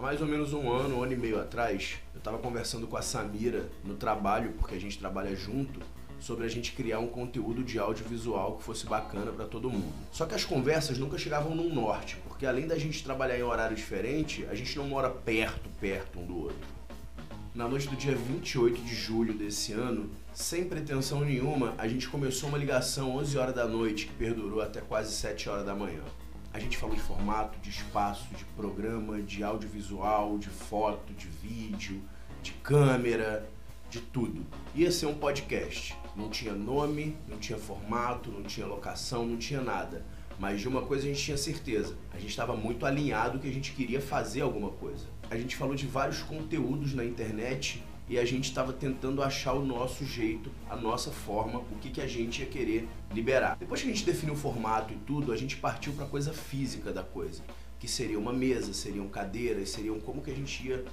Há mais ou menos um ano, um ano e meio atrás, eu estava conversando com a Samira no trabalho, porque a gente trabalha junto, sobre a gente criar um conteúdo de audiovisual que fosse bacana para todo mundo. Só que as conversas nunca chegavam num norte, porque além da gente trabalhar em horário diferente, a gente não mora perto, perto um do outro. Na noite do dia 28 de julho desse ano, sem pretensão nenhuma, a gente começou uma ligação 11 horas da noite que perdurou até quase 7 horas da manhã. A gente falou de formato, de espaço, de programa, de audiovisual, de foto, de vídeo, de câmera, de tudo. Ia ser um podcast. Não tinha nome, não tinha formato, não tinha locação, não tinha nada. Mas de uma coisa a gente tinha certeza: a gente estava muito alinhado que a gente queria fazer alguma coisa. A gente falou de vários conteúdos na internet e a gente estava tentando achar o nosso jeito, a nossa forma, o que, que a gente ia querer liberar. Depois que a gente definiu o formato e tudo, a gente partiu para a coisa física da coisa, que seria uma mesa, seriam cadeiras, seriam como que a gente ia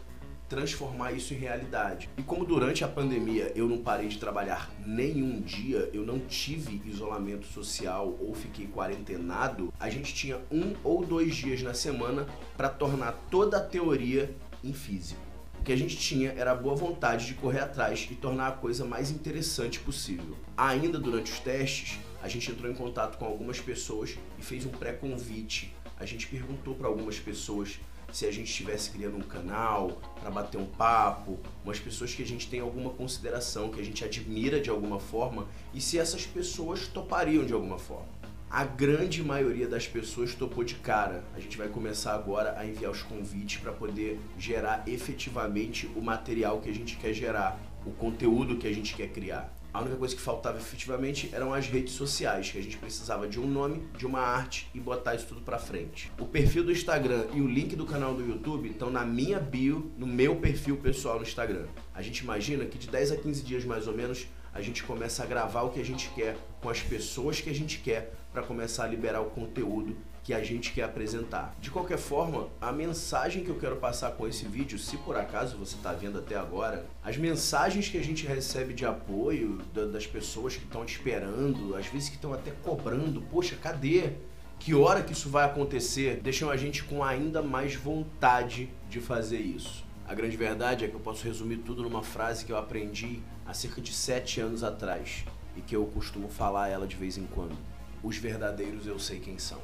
transformar isso em realidade. E como durante a pandemia eu não parei de trabalhar nenhum dia, eu não tive isolamento social ou fiquei quarentenado, a gente tinha um ou dois dias na semana para tornar toda a teoria em físico que a gente tinha era a boa vontade de correr atrás e tornar a coisa mais interessante possível. Ainda durante os testes, a gente entrou em contato com algumas pessoas e fez um pré-convite. A gente perguntou para algumas pessoas se a gente estivesse criando um canal para bater um papo, umas pessoas que a gente tem alguma consideração, que a gente admira de alguma forma e se essas pessoas topariam de alguma forma a grande maioria das pessoas topou de cara. A gente vai começar agora a enviar os convites para poder gerar efetivamente o material que a gente quer gerar, o conteúdo que a gente quer criar. A única coisa que faltava efetivamente eram as redes sociais, que a gente precisava de um nome, de uma arte e botar isso tudo para frente. O perfil do Instagram e o link do canal do YouTube estão na minha bio, no meu perfil pessoal no Instagram. A gente imagina que de 10 a 15 dias mais ou menos a gente começa a gravar o que a gente quer com as pessoas que a gente quer para começar a liberar o conteúdo que a gente quer apresentar. De qualquer forma, a mensagem que eu quero passar com esse vídeo, se por acaso você está vendo até agora, as mensagens que a gente recebe de apoio das pessoas que estão esperando, às vezes que estão até cobrando, poxa, cadê? Que hora que isso vai acontecer? Deixam a gente com ainda mais vontade de fazer isso. A grande verdade é que eu posso resumir tudo numa frase que eu aprendi há cerca de sete anos atrás e que eu costumo falar ela de vez em quando. Os verdadeiros eu sei quem são.